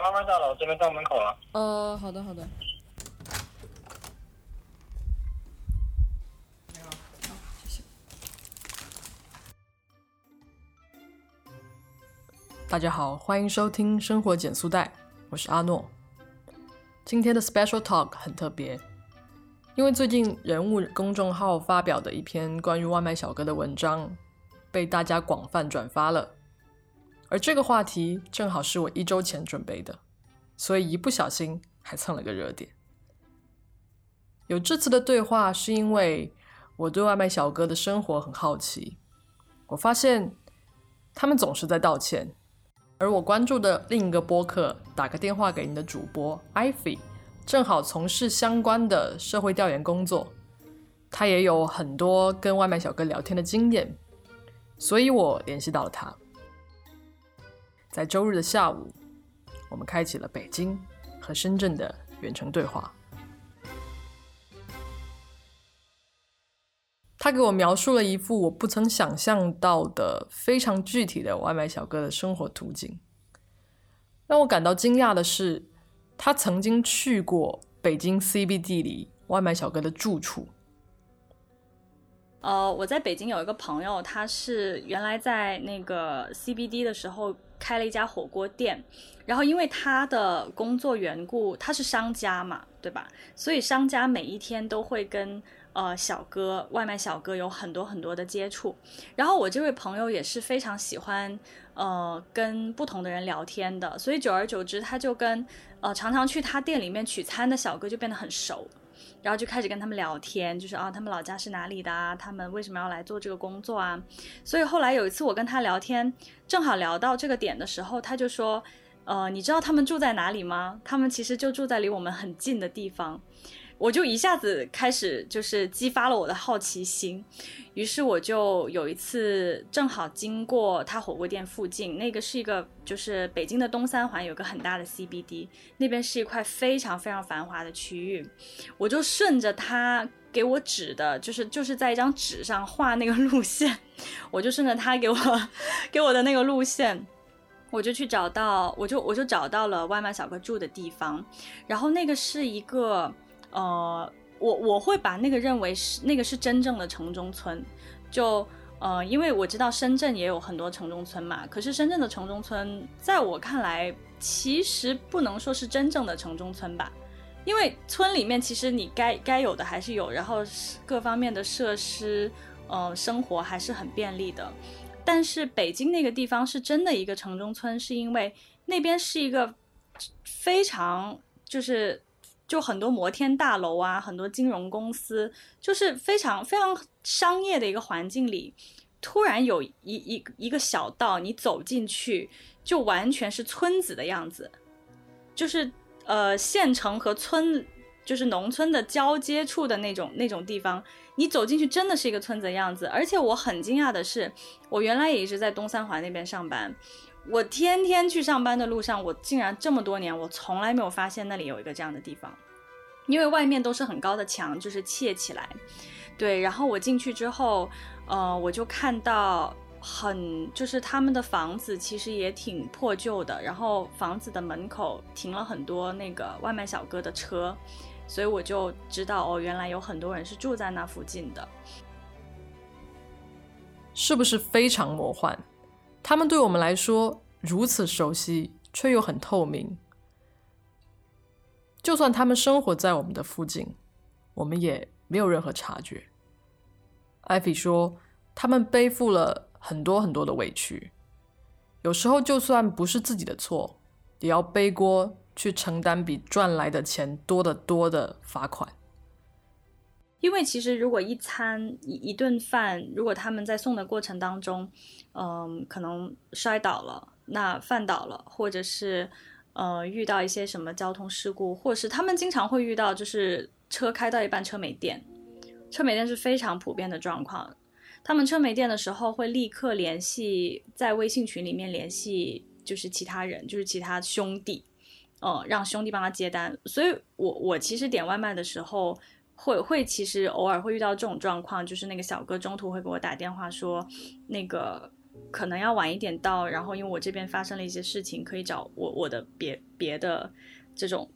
外卖到了，我这边到门口了。呃，好的好的。大家好，欢迎收听《生活减速带》，我是阿诺。今天的 Special Talk 很特别，因为最近人物公众号发表的一篇关于外卖小哥的文章被大家广泛转发了，而这个话题正好是我一周前准备的，所以一不小心还蹭了个热点。有这次的对话，是因为我对外卖小哥的生活很好奇，我发现他们总是在道歉。而我关注的另一个播客《打个电话给你的主播》Ivy，正好从事相关的社会调研工作，他也有很多跟外卖小哥聊天的经验，所以我联系到了他。在周日的下午，我们开启了北京和深圳的远程对话。他给我描述了一幅我不曾想象到的非常具体的外卖小哥的生活图景。让我感到惊讶的是，他曾经去过北京 CBD 里外卖小哥的住处。呃，我在北京有一个朋友，他是原来在那个 CBD 的时候开了一家火锅店，然后因为他的工作缘故，他是商家嘛，对吧？所以商家每一天都会跟。呃，小哥，外卖小哥有很多很多的接触，然后我这位朋友也是非常喜欢呃跟不同的人聊天的，所以久而久之，他就跟呃常常去他店里面取餐的小哥就变得很熟，然后就开始跟他们聊天，就是啊他们老家是哪里的啊，他们为什么要来做这个工作啊？所以后来有一次我跟他聊天，正好聊到这个点的时候，他就说，呃，你知道他们住在哪里吗？他们其实就住在离我们很近的地方。我就一下子开始就是激发了我的好奇心，于是我就有一次正好经过他火锅店附近，那个是一个就是北京的东三环有个很大的 CBD，那边是一块非常非常繁华的区域，我就顺着他给我指的，就是就是在一张纸上画那个路线，我就顺着他给我给我的那个路线，我就去找到，我就我就找到了外卖小哥住的地方，然后那个是一个。呃，我我会把那个认为是那个是真正的城中村，就呃，因为我知道深圳也有很多城中村嘛，可是深圳的城中村在我看来其实不能说是真正的城中村吧，因为村里面其实你该该有的还是有，然后各方面的设施，呃，生活还是很便利的，但是北京那个地方是真的一个城中村，是因为那边是一个非常就是。就很多摩天大楼啊，很多金融公司，就是非常非常商业的一个环境里，突然有一一一个小道，你走进去就完全是村子的样子，就是呃县城和村，就是农村的交接处的那种那种地方，你走进去真的是一个村子的样子。而且我很惊讶的是，我原来也一直在东三环那边上班，我天天去上班的路上，我竟然这么多年，我从来没有发现那里有一个这样的地方。因为外面都是很高的墙，就是砌起来，对。然后我进去之后，呃，我就看到很，就是他们的房子其实也挺破旧的。然后房子的门口停了很多那个外卖小哥的车，所以我就知道哦，原来有很多人是住在那附近的。是不是非常魔幻？他们对我们来说如此熟悉，却又很透明。就算他们生活在我们的附近，我们也没有任何察觉。艾菲说，他们背负了很多很多的委屈，有时候就算不是自己的错，也要背锅去承担比赚来的钱多得多的罚款。因为其实如果一餐一一顿饭，如果他们在送的过程当中，嗯，可能摔倒了，那饭倒了，或者是。呃，遇到一些什么交通事故，或是他们经常会遇到，就是车开到一半车没电，车没电是非常普遍的状况。他们车没电的时候，会立刻联系在微信群里面联系，就是其他人，就是其他兄弟，呃，让兄弟帮他接单。所以，我我其实点外卖的时候，会会其实偶尔会遇到这种状况，就是那个小哥中途会给我打电话说，那个可能要晚一点到，然后因为我这边发生了一些事情，可以找我我的别别的这种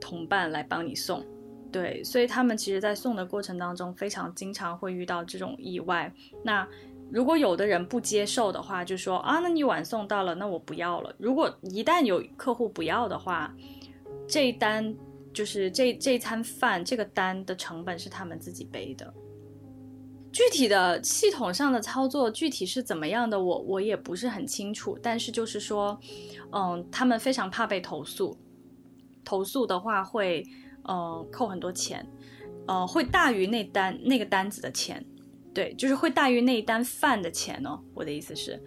同伴来帮你送。对，所以他们其实，在送的过程当中，非常经常会遇到这种意外。那如果有的人不接受的话，就说啊，那你晚送到了，那我不要了。如果一旦有客户不要的话，这一单就是这这餐饭这个单的成本是他们自己背的。具体的系统上的操作具体是怎么样的，我我也不是很清楚。但是就是说，嗯，他们非常怕被投诉，投诉的话会。呃，扣很多钱，呃，会大于那单那个单子的钱，对，就是会大于那一单饭的钱哦。我的意思是，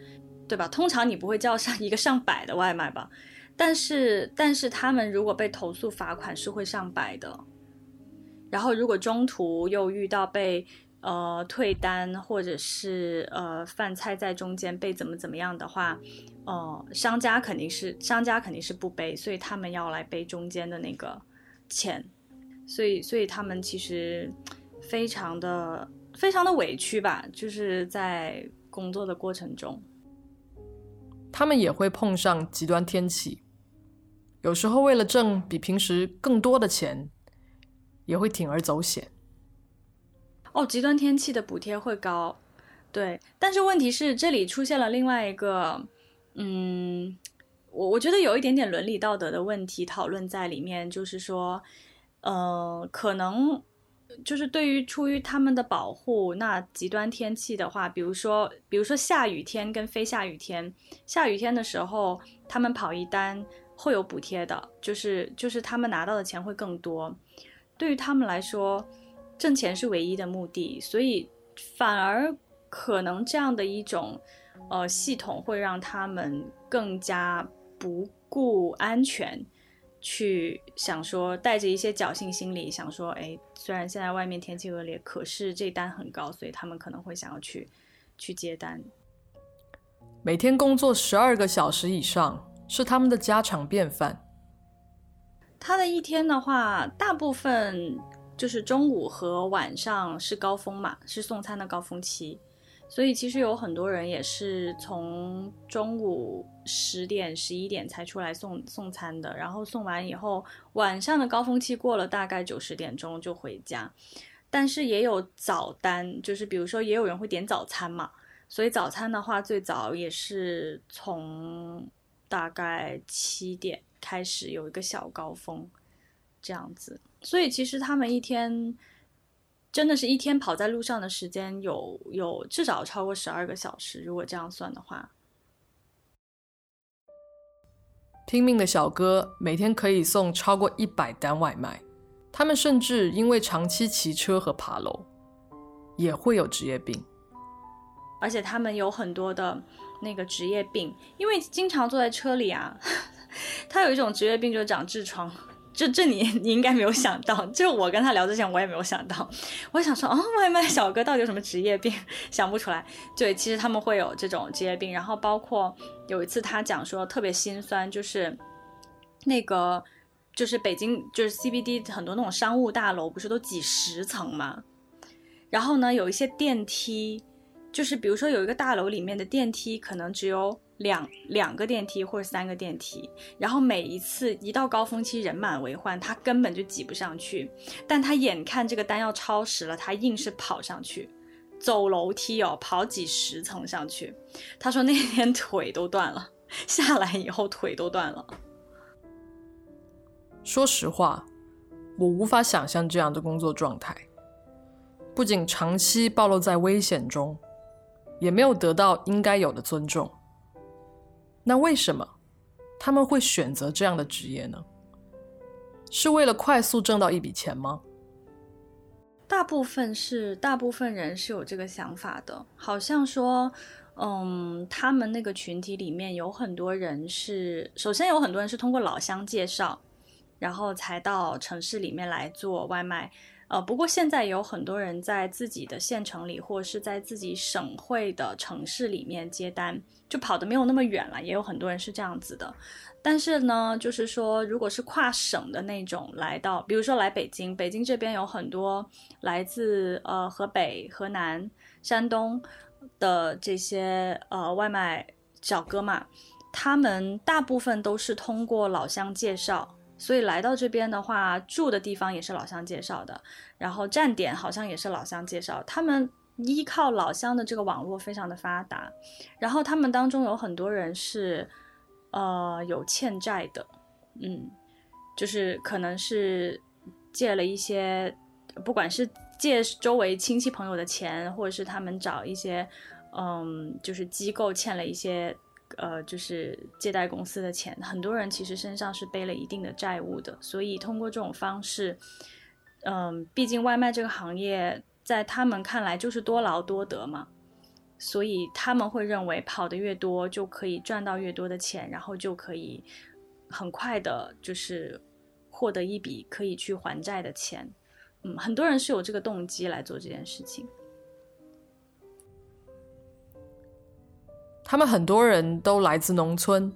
对吧？通常你不会叫上 一个上百的外卖吧？但是，但是他们如果被投诉罚款是会上百的。然后，如果中途又遇到被呃退单，或者是呃饭菜在中间被怎么怎么样的话，呃，商家肯定是商家肯定是不背，所以他们要来背中间的那个。钱，所以所以他们其实非常的非常的委屈吧，就是在工作的过程中，他们也会碰上极端天气，有时候为了挣比平时更多的钱，也会铤而走险。哦，极端天气的补贴会高，对，但是问题是这里出现了另外一个，嗯。我我觉得有一点点伦理道德的问题讨论在里面，就是说，呃，可能就是对于出于他们的保护，那极端天气的话，比如说，比如说下雨天跟非下雨天，下雨天的时候他们跑一单会有补贴的，就是就是他们拿到的钱会更多。对于他们来说，挣钱是唯一的目的，所以反而可能这样的一种呃系统会让他们更加。不顾安全，去想说带着一些侥幸心理，想说，哎，虽然现在外面天气恶劣，可是这单很高，所以他们可能会想要去去接单。每天工作十二个小时以上是他们的家常便饭。他的一天的话，大部分就是中午和晚上是高峰嘛，是送餐的高峰期。所以其实有很多人也是从中午十点、十一点才出来送送餐的，然后送完以后，晚上的高峰期过了，大概九十点钟就回家。但是也有早单，就是比如说也有人会点早餐嘛，所以早餐的话最早也是从大概七点开始有一个小高峰，这样子。所以其实他们一天。真的是一天跑在路上的时间有有至少超过十二个小时，如果这样算的话。拼命的小哥每天可以送超过一百单外卖，他们甚至因为长期骑车和爬楼，也会有职业病。而且他们有很多的那个职业病，因为经常坐在车里啊，他有一种职业病就是长痔疮。这这你 你应该没有想到，就是我跟他聊之前我也没有想到，我想说啊，外卖小哥到底有什么职业病？想不出来。对，其实他们会有这种职业病，然后包括有一次他讲说特别心酸，就是那个就是北京就是 CBD 很多那种商务大楼不是都几十层吗？然后呢有一些电梯，就是比如说有一个大楼里面的电梯可能只有。两两个电梯或者三个电梯，然后每一次一到高峰期人满为患，他根本就挤不上去。但他眼看这个单要超时了，他硬是跑上去，走楼梯哦，跑几十层上去。他说那天腿都断了，下来以后腿都断了。说实话，我无法想象这样的工作状态，不仅长期暴露在危险中，也没有得到应该有的尊重。那为什么他们会选择这样的职业呢？是为了快速挣到一笔钱吗？大部分是，大部分人是有这个想法的。好像说，嗯，他们那个群体里面有很多人是，首先有很多人是通过老乡介绍，然后才到城市里面来做外卖。呃，不过现在有很多人在自己的县城里，或者是在自己省会的城市里面接单，就跑的没有那么远了。也有很多人是这样子的。但是呢，就是说，如果是跨省的那种来到，比如说来北京，北京这边有很多来自呃河北、河南、山东的这些呃外卖小哥嘛，他们大部分都是通过老乡介绍，所以来到这边的话，住的地方也是老乡介绍的，然后站点好像也是老乡介绍，他们依靠老乡的这个网络非常的发达，然后他们当中有很多人是呃有欠债的，嗯，就是可能是借了一些，不管是。借周围亲戚朋友的钱，或者是他们找一些，嗯，就是机构欠了一些，呃，就是借贷公司的钱。很多人其实身上是背了一定的债务的，所以通过这种方式，嗯，毕竟外卖这个行业在他们看来就是多劳多得嘛，所以他们会认为跑得越多就可以赚到越多的钱，然后就可以很快的，就是获得一笔可以去还债的钱。嗯，很多人是有这个动机来做这件事情。他们很多人都来自农村，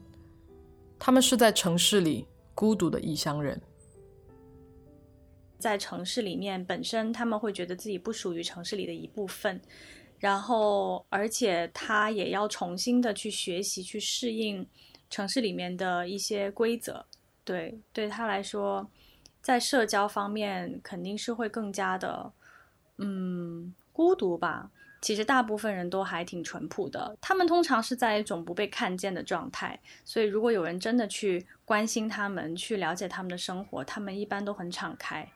他们是在城市里孤独的异乡人。在城市里面，本身他们会觉得自己不属于城市里的一部分，然后而且他也要重新的去学习、去适应城市里面的一些规则。对，对他来说。在社交方面肯定是会更加的，嗯，孤独吧。其实大部分人都还挺淳朴的，他们通常是在一种不被看见的状态。所以如果有人真的去关心他们，去了解他们的生活，他们一般都很敞开。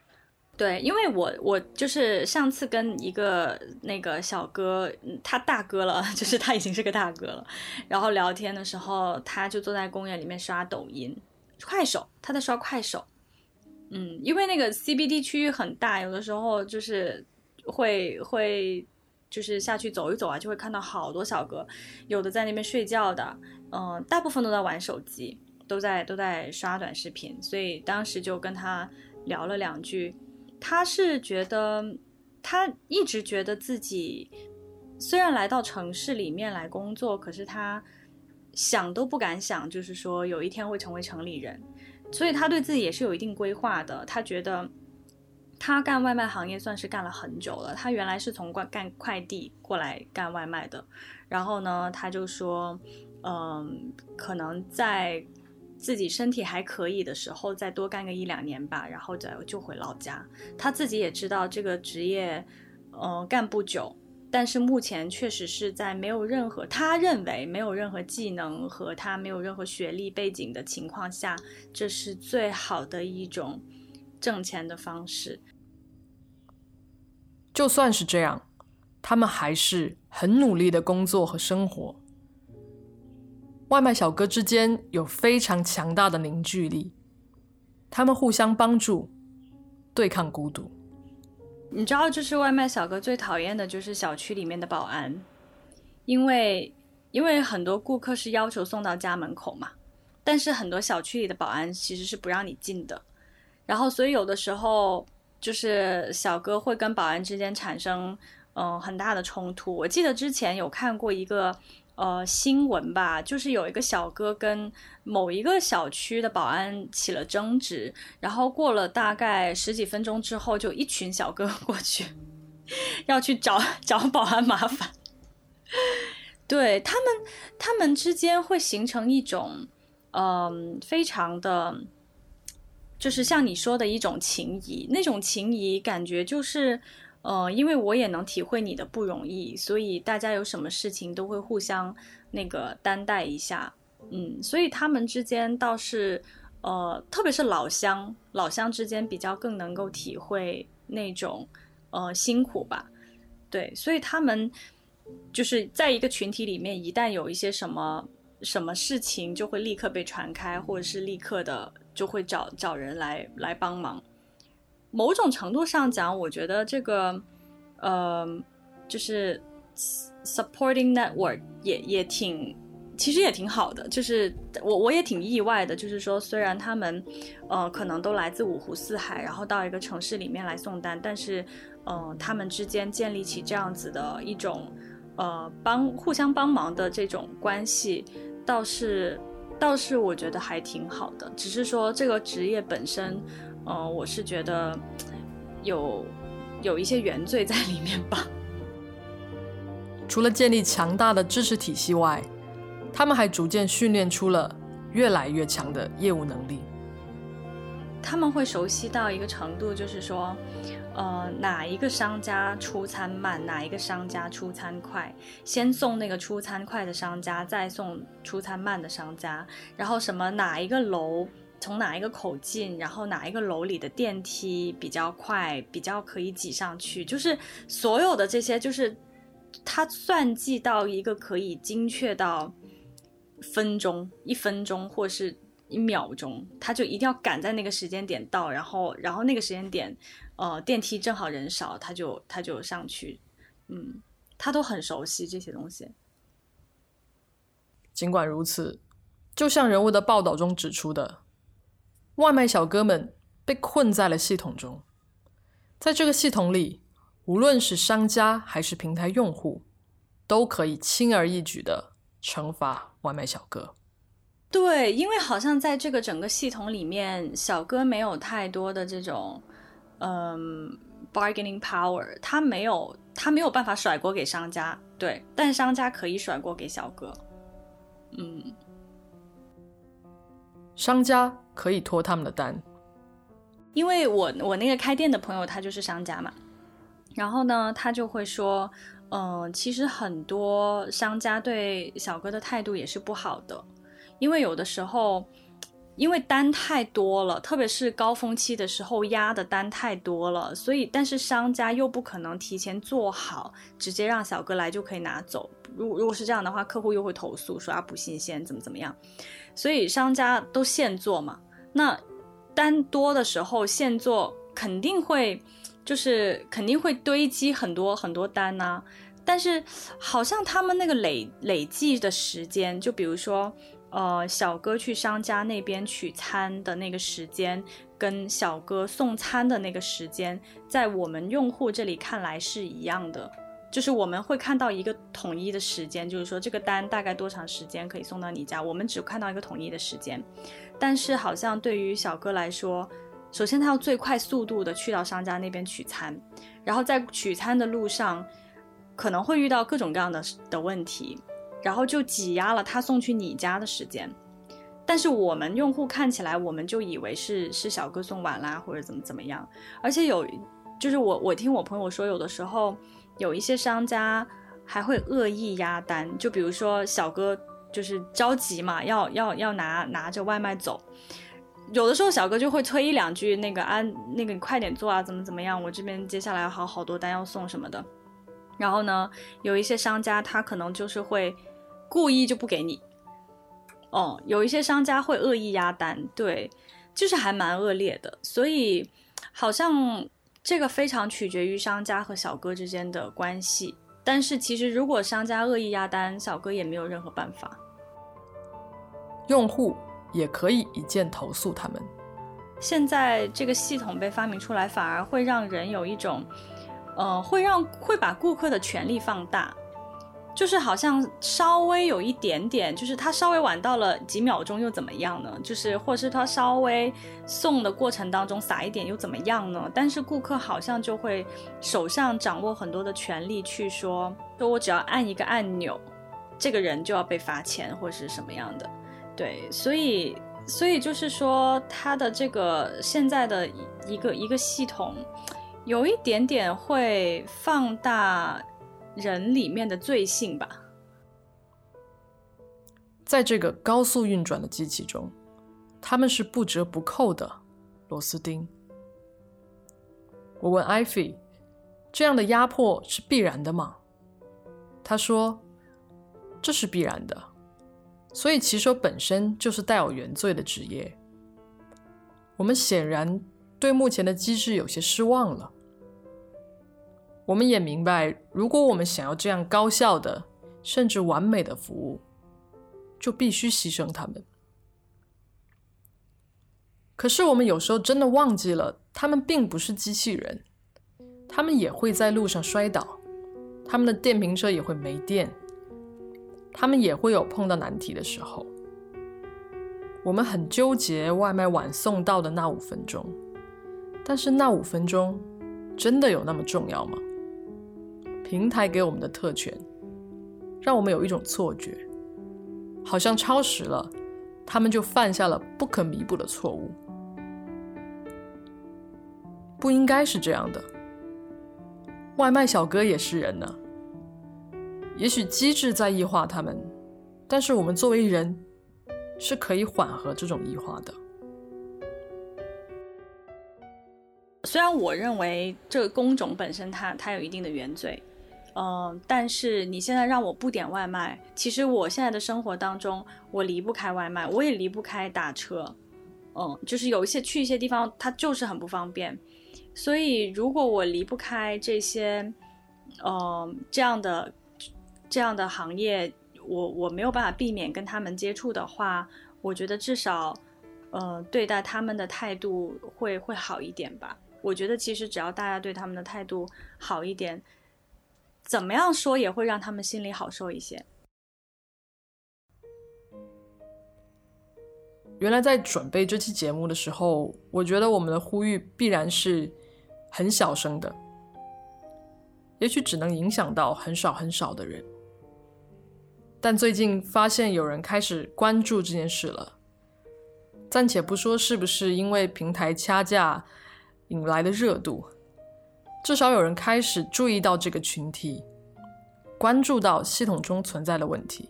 对，因为我我就是上次跟一个那个小哥，他大哥了，就是他已经是个大哥了，然后聊天的时候，他就坐在公园里面刷抖音、快手，他在刷快手。嗯，因为那个 CBD 区域很大，有的时候就是会会就是下去走一走啊，就会看到好多小哥，有的在那边睡觉的，嗯，大部分都在玩手机，都在都在刷短视频，所以当时就跟他聊了两句，他是觉得他一直觉得自己虽然来到城市里面来工作，可是他想都不敢想，就是说有一天会成为城里人。所以他对自己也是有一定规划的。他觉得他干外卖行业算是干了很久了。他原来是从干干快递过来干外卖的。然后呢，他就说，嗯，可能在自己身体还可以的时候，再多干个一两年吧，然后再就回老家。他自己也知道这个职业，嗯，干不久。但是目前确实是在没有任何他认为没有任何技能和他没有任何学历背景的情况下，这是最好的一种挣钱的方式。就算是这样，他们还是很努力的工作和生活。外卖小哥之间有非常强大的凝聚力，他们互相帮助，对抗孤独。你知道，就是外卖小哥最讨厌的就是小区里面的保安，因为因为很多顾客是要求送到家门口嘛，但是很多小区里的保安其实是不让你进的，然后所以有的时候就是小哥会跟保安之间产生嗯很大的冲突。我记得之前有看过一个。呃，新闻吧，就是有一个小哥跟某一个小区的保安起了争执，然后过了大概十几分钟之后，就一群小哥 过去要去找找保安麻烦。对他们，他们之间会形成一种，嗯，非常的，就是像你说的一种情谊，那种情谊感觉就是。呃，因为我也能体会你的不容易，所以大家有什么事情都会互相那个担待一下，嗯，所以他们之间倒是，呃，特别是老乡，老乡之间比较更能够体会那种呃辛苦吧，对，所以他们就是在一个群体里面，一旦有一些什么什么事情，就会立刻被传开，或者是立刻的就会找找人来来帮忙。某种程度上讲，我觉得这个，呃，就是 supporting network 也也挺，其实也挺好的。就是我我也挺意外的，就是说虽然他们，呃，可能都来自五湖四海，然后到一个城市里面来送单，但是，呃，他们之间建立起这样子的一种，呃，帮互相帮忙的这种关系，倒是倒是我觉得还挺好的。只是说这个职业本身。嗯，我是觉得有有一些原罪在里面吧。除了建立强大的知识体系外，他们还逐渐训练出了越来越强的业务能力。他们会熟悉到一个程度，就是说，呃，哪一个商家出餐慢，哪一个商家出餐快，先送那个出餐快的商家，再送出餐慢的商家，然后什么哪一个楼从哪一个口进，然后哪一个楼里的电梯比较快，比较可以挤上去，就是所有的这些，就是他算计到一个可以精确到分钟、一分钟，或是。一秒钟，他就一定要赶在那个时间点到，然后，然后那个时间点，呃，电梯正好人少，他就他就上去，嗯，他都很熟悉这些东西。尽管如此，就像人物的报道中指出的，外卖小哥们被困在了系统中，在这个系统里，无论是商家还是平台用户，都可以轻而易举的惩罚外卖小哥。对，因为好像在这个整个系统里面，小哥没有太多的这种，嗯，bargaining power，他没有，他没有办法甩锅给商家，对，但商家可以甩锅给小哥，嗯，商家可以拖他们的单，因为我我那个开店的朋友他就是商家嘛，然后呢，他就会说，嗯，其实很多商家对小哥的态度也是不好的。因为有的时候，因为单太多了，特别是高峰期的时候压的单太多了，所以但是商家又不可能提前做好，直接让小哥来就可以拿走。如果如果是这样的话，客户又会投诉说啊不新鲜，怎么怎么样。所以商家都现做嘛，那单多的时候现做肯定会就是肯定会堆积很多很多单呐。但是好像他们那个累累计的时间，就比如说。呃，小哥去商家那边取餐的那个时间，跟小哥送餐的那个时间，在我们用户这里看来是一样的，就是我们会看到一个统一的时间，就是说这个单大概多长时间可以送到你家，我们只看到一个统一的时间。但是好像对于小哥来说，首先他要最快速度的去到商家那边取餐，然后在取餐的路上，可能会遇到各种各样的的问题。然后就挤压了他送去你家的时间，但是我们用户看起来，我们就以为是是小哥送晚啦，或者怎么怎么样。而且有，就是我我听我朋友说，有的时候有一些商家还会恶意压单，就比如说小哥就是着急嘛，要要要拿拿着外卖走，有的时候小哥就会催一两句，那个啊那个你快点做啊，怎么怎么样，我这边接下来好好多单要送什么的。然后呢，有一些商家他可能就是会。故意就不给你，哦，有一些商家会恶意压单，对，就是还蛮恶劣的，所以好像这个非常取决于商家和小哥之间的关系。但是其实如果商家恶意压单，小哥也没有任何办法，用户也可以一键投诉他们。现在这个系统被发明出来，反而会让人有一种，呃，会让会把顾客的权利放大。就是好像稍微有一点点，就是他稍微晚到了几秒钟又怎么样呢？就是或是他稍微送的过程当中撒一点又怎么样呢？但是顾客好像就会手上掌握很多的权利去说，说我只要按一个按钮，这个人就要被罚钱或是什么样的。对，所以所以就是说他的这个现在的一个一个系统，有一点点会放大。人里面的罪性吧，在这个高速运转的机器中，他们是不折不扣的螺丝钉。我问艾菲：“这样的压迫是必然的吗？”他说：“这是必然的。”所以骑手本身就是带有原罪的职业。我们显然对目前的机制有些失望了。我们也明白，如果我们想要这样高效的，甚至完美的服务，就必须牺牲他们。可是，我们有时候真的忘记了，他们并不是机器人，他们也会在路上摔倒，他们的电瓶车也会没电，他们也会有碰到难题的时候。我们很纠结外卖晚送到的那五分钟，但是那五分钟真的有那么重要吗？平台给我们的特权，让我们有一种错觉，好像超时了，他们就犯下了不可弥补的错误。不应该是这样的。外卖小哥也是人呢，也许机制在异化他们，但是我们作为人，是可以缓和这种异化的。虽然我认为这个工种本身它它有一定的原罪，嗯，但是你现在让我不点外卖，其实我现在的生活当中我离不开外卖，我也离不开打车，嗯，就是有一些去一些地方它就是很不方便。所以，如果我离不开这些，呃，这样的这样的行业，我我没有办法避免跟他们接触的话，我觉得至少，呃，对待他们的态度会会好一点吧。我觉得其实只要大家对他们的态度好一点，怎么样说也会让他们心里好受一些。原来在准备这期节目的时候，我觉得我们的呼吁必然是。很小声的，也许只能影响到很少很少的人。但最近发现有人开始关注这件事了。暂且不说是不是因为平台掐架引来的热度，至少有人开始注意到这个群体，关注到系统中存在的问题。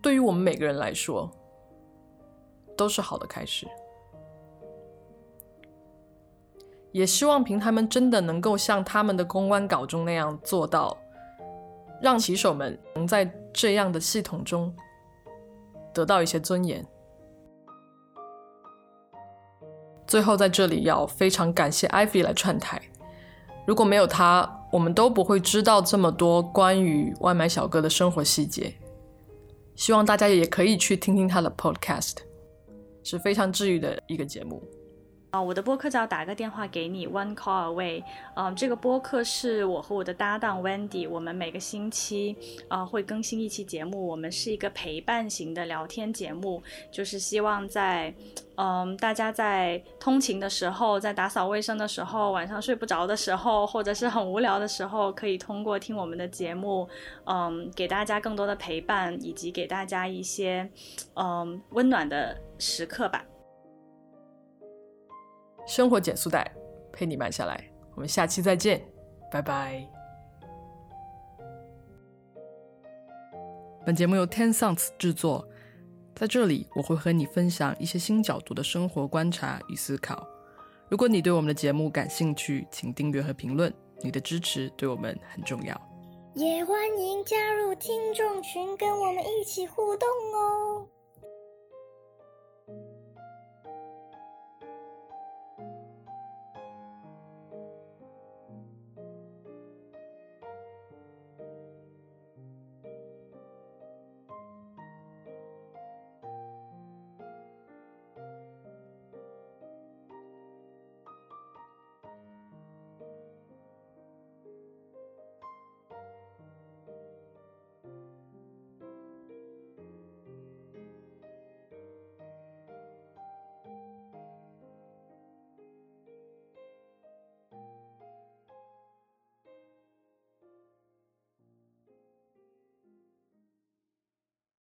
对于我们每个人来说，都是好的开始。也希望平台们真的能够像他们的公关稿中那样做到，让骑手们能在这样的系统中得到一些尊严。最后，在这里要非常感谢 Ivy 来串台，如果没有他，我们都不会知道这么多关于外卖小哥的生活细节。希望大家也可以去听听他的 Podcast，是非常治愈的一个节目。啊，我的播客叫打个电话给你，One Call Away。嗯，这个播客是我和我的搭档 Wendy，我们每个星期啊会更新一期节目。我们是一个陪伴型的聊天节目，就是希望在嗯大家在通勤的时候，在打扫卫生的时候，晚上睡不着的时候，或者是很无聊的时候，可以通过听我们的节目，嗯，给大家更多的陪伴，以及给大家一些嗯温暖的时刻吧。生活减速带，陪你慢下来。我们下期再见，拜拜。本节目由 Ten Sounds 制作，在这里我会和你分享一些新角度的生活观察与思考。如果你对我们的节目感兴趣，请订阅和评论，你的支持对我们很重要。也欢迎加入听众群，跟我们一起互动哦。